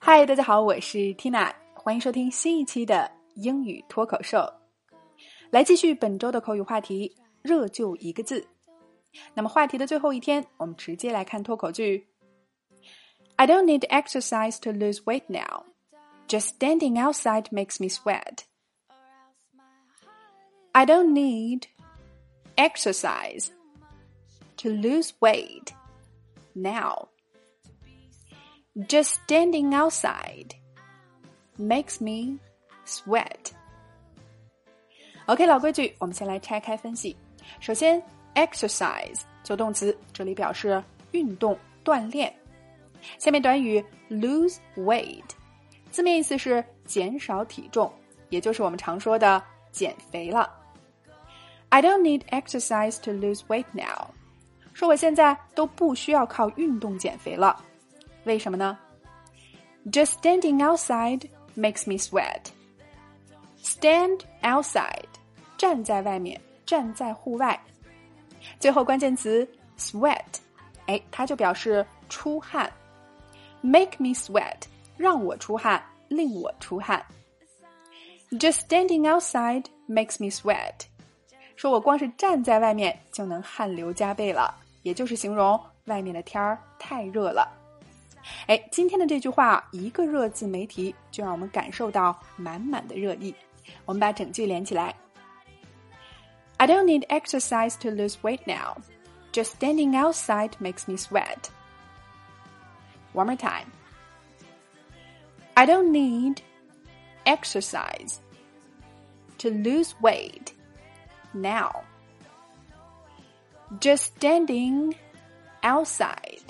嗨，大家好，我是 Tina，欢迎收听新一期的英语脱口秀。来继续本周的口语话题，热就一个字。那么话题的最后一天，我们直接来看脱口剧。I don't need exercise to lose weight now. Just standing outside makes me sweat. I don't need exercise to lose weight now. Just standing outside makes me sweat. OK，老规矩，我们先来拆开分析。首先，exercise 做动词，这里表示运动、锻炼。下面短语 lose weight，字面意思是减少体重，也就是我们常说的减肥了。I don't need exercise to lose weight now， 说我现在都不需要靠运动减肥了。为什么呢？Just standing outside makes me sweat. Stand outside，站在外面，站在户外。最后关键词 sweat，哎，它就表示出汗。Make me sweat，让我出汗，令我出汗。Just standing outside makes me sweat，说我光是站在外面就能汗流浃背了，也就是形容外面的天儿太热了。哎，今天的这句话一个“热”字没提，就让我们感受到满满的热意。我们把整句连起来。I don't need exercise to lose weight now. Just standing outside makes me sweat. One more time. I don't need exercise to lose weight now. Just standing outside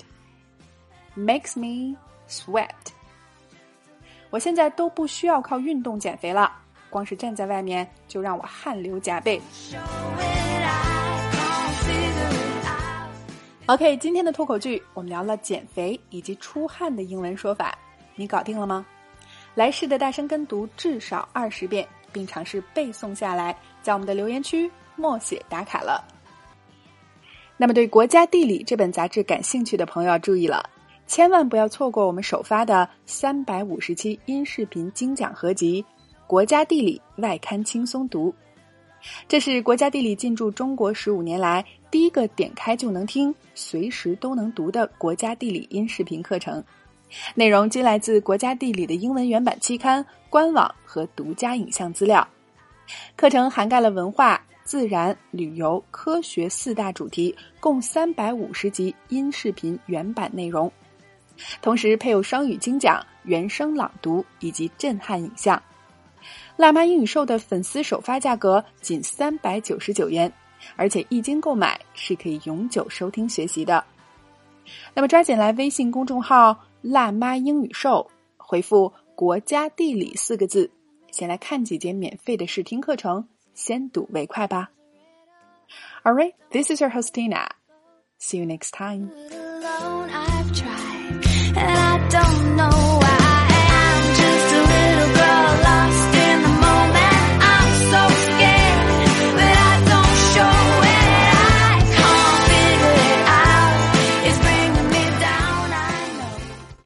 makes me sweat. 我现在都不需要靠运动减肥了，光是站在外面就让我汗流浃背。OK，今天的脱口剧我们聊了减肥以及出汗的英文说法，你搞定了吗？来试着大声跟读至少二十遍，并尝试背诵下来，在我们的留言区默写打卡了。那么，对国家地理这本杂志感兴趣的朋友要注意了，千万不要错过我们首发的三百五十期音视频精讲合集《国家地理外刊轻松读》。这是国家地理进驻中国十五年来第一个点开就能听、随时都能读的国家地理音视频课程，内容均来自国家地理的英文原版期刊、官网和独家影像资料。课程涵盖了文化、自然、旅游、科学四大主题，共三百五十集音视频原版内容，同时配有双语精讲、原声朗读以及震撼影像。辣妈英语秀的粉丝首发价格仅三百九十九元，而且一经购买是可以永久收听学习的。那么抓紧来微信公众号“辣妈英语秀”，回复“国家地理”四个字，先来看几节免费的试听课程，先睹为快吧。All right, this is your host Tina. See you next time.